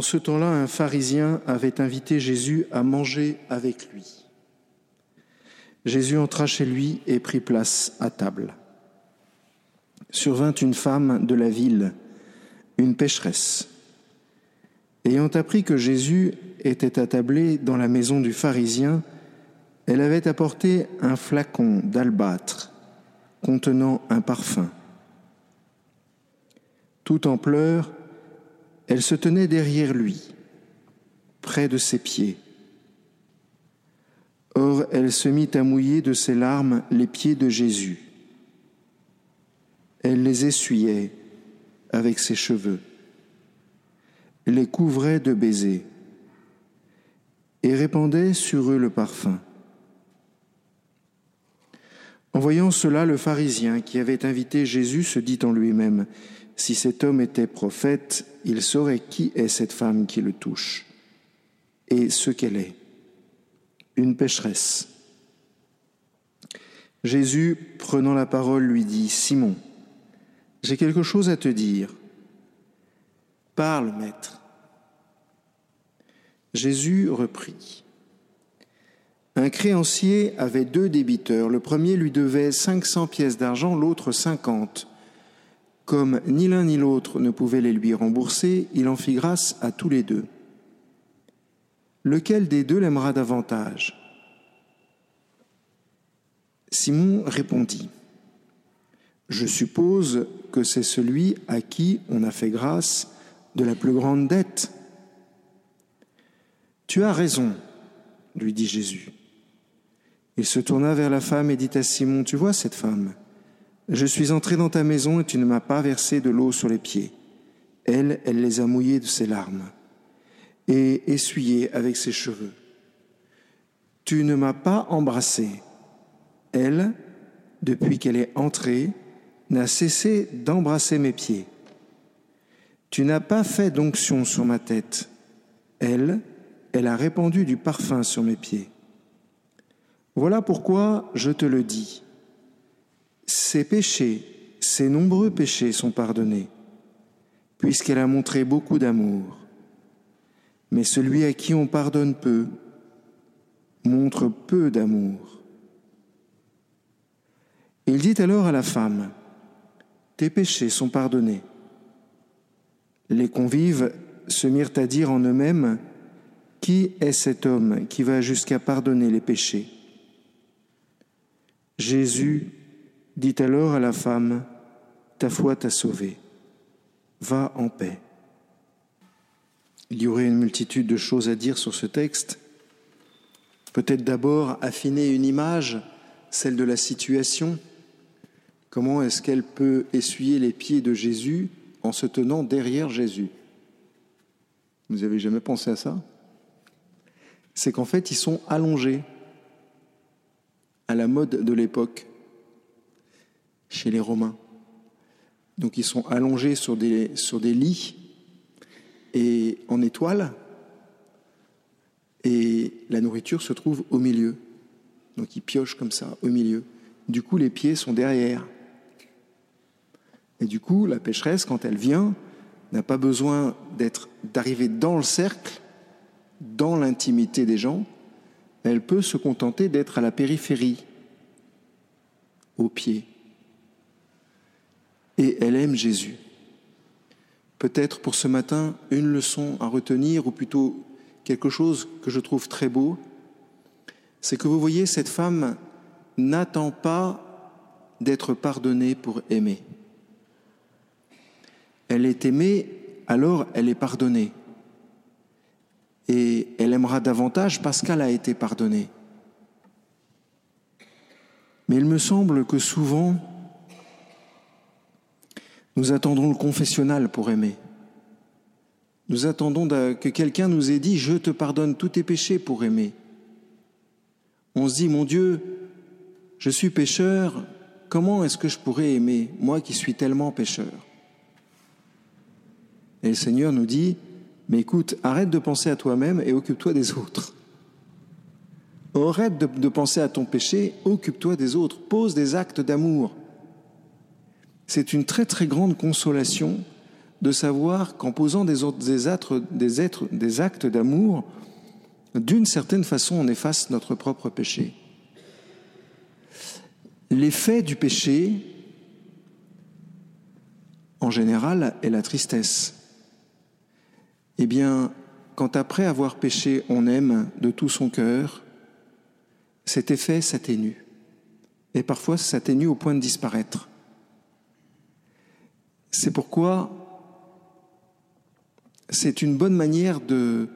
En ce temps-là, un pharisien avait invité Jésus à manger avec lui. Jésus entra chez lui et prit place à table. Survint une femme de la ville, une pécheresse. Ayant appris que Jésus était attablé dans la maison du pharisien, elle avait apporté un flacon d'albâtre contenant un parfum. Tout en pleurs, elle se tenait derrière lui, près de ses pieds. Or, elle se mit à mouiller de ses larmes les pieds de Jésus. Elle les essuyait avec ses cheveux, les couvrait de baisers et répandait sur eux le parfum. En voyant cela, le pharisien qui avait invité Jésus se dit en lui-même, Si cet homme était prophète, il saurait qui est cette femme qui le touche et ce qu'elle est, une pécheresse. Jésus, prenant la parole, lui dit, Simon, j'ai quelque chose à te dire. Parle, maître. Jésus reprit. Un créancier avait deux débiteurs. Le premier lui devait 500 pièces d'argent, l'autre 50. Comme ni l'un ni l'autre ne pouvait les lui rembourser, il en fit grâce à tous les deux. Lequel des deux l'aimera davantage? Simon répondit, Je suppose que c'est celui à qui on a fait grâce de la plus grande dette. Tu as raison, lui dit Jésus. Il se tourna vers la femme et dit à Simon, Tu vois cette femme? Je suis entré dans ta maison et tu ne m'as pas versé de l'eau sur les pieds. Elle, elle les a mouillés de ses larmes et essuyés avec ses cheveux. Tu ne m'as pas embrassé. Elle, depuis qu'elle est entrée, n'a cessé d'embrasser mes pieds. Tu n'as pas fait d'onction sur ma tête. Elle, elle a répandu du parfum sur mes pieds. Voilà pourquoi je te le dis. Ses péchés, ses nombreux péchés sont pardonnés, puisqu'elle a montré beaucoup d'amour. Mais celui à qui on pardonne peu montre peu d'amour. Il dit alors à la femme, Tes péchés sont pardonnés. Les convives se mirent à dire en eux-mêmes, Qui est cet homme qui va jusqu'à pardonner les péchés? Jésus dit alors à la femme, Ta foi t'a sauvée, va en paix. Il y aurait une multitude de choses à dire sur ce texte. Peut-être d'abord affiner une image, celle de la situation. Comment est-ce qu'elle peut essuyer les pieds de Jésus en se tenant derrière Jésus? Vous avez jamais pensé à ça? C'est qu'en fait, ils sont allongés à la mode de l'époque chez les Romains. Donc ils sont allongés sur des, lits et en étoile, et la nourriture se trouve au milieu. Donc ils piochent comme ça, au milieu. Du coup, les pieds sont derrière. Et du coup, la pécheresse, quand elle vient, n'a pas besoin d'arriver dans le cercle, dans l'intimité des gens, elle peut se contenter d'être à la périphérie, au pied. Et elle aime Jésus. Peut-être pour ce matin une leçon à retenir, ou plutôt quelque chose que je trouve très beau, c'est que vous voyez, cette femme n'attend pas d'être pardonnée pour aimer. Elle est aimée, alors elle est pardonnée et elle aimera davantage parce qu'elle a été pardonnée. Mais il me semble que souvent, nous attendons le confessionnal pour aimer. Nous attendons que quelqu'un nous ait dit, je te pardonne tous tes péchés pour aimer. On se dit, mon Dieu, je suis pécheur, comment est-ce que je pourrais aimer, moi qui suis tellement pécheur? Et le Seigneur nous dit, mais écoute, arrête de penser à toi-même et occupe-toi des autres. Arrête de, penser à ton péché, occupe-toi des autres, pose des actes d'amour. C'est une très très grande consolation de savoir qu'en posant des, des actes d'amour, d'une certaine façon, on efface notre propre péché. L'effet du péché, en général, est la tristesse. Eh bien, quand après avoir péché, on aime de tout son cœur, cet effet s'atténue. Et parfois s'atténue au point de disparaître. C'est pourquoi c'est une bonne manière de,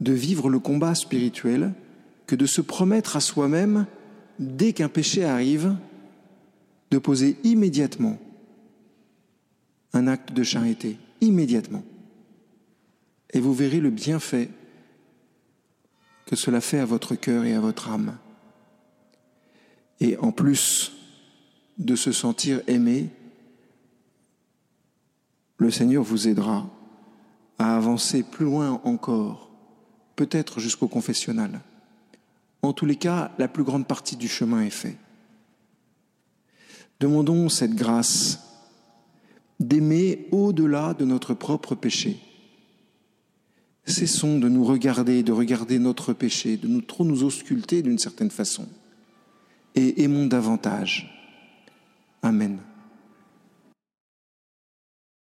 vivre le combat spirituel que de se promettre à soi-même, dès qu'un péché arrive, de poser immédiatement un acte de charité, immédiatement. Et vous verrez le bienfait que cela fait à votre cœur et à votre âme. Et en plus de se sentir aimé, le Seigneur vous aidera à avancer plus loin encore, peut-être jusqu'au confessionnal. En tous les cas, la plus grande partie du chemin est fait. Demandons cette grâce d'aimer au-delà de notre propre péché. Cessons de nous regarder, de regarder notre péché, de nous trop nous ausculter d'une certaine façon, et aimons davantage. Amen.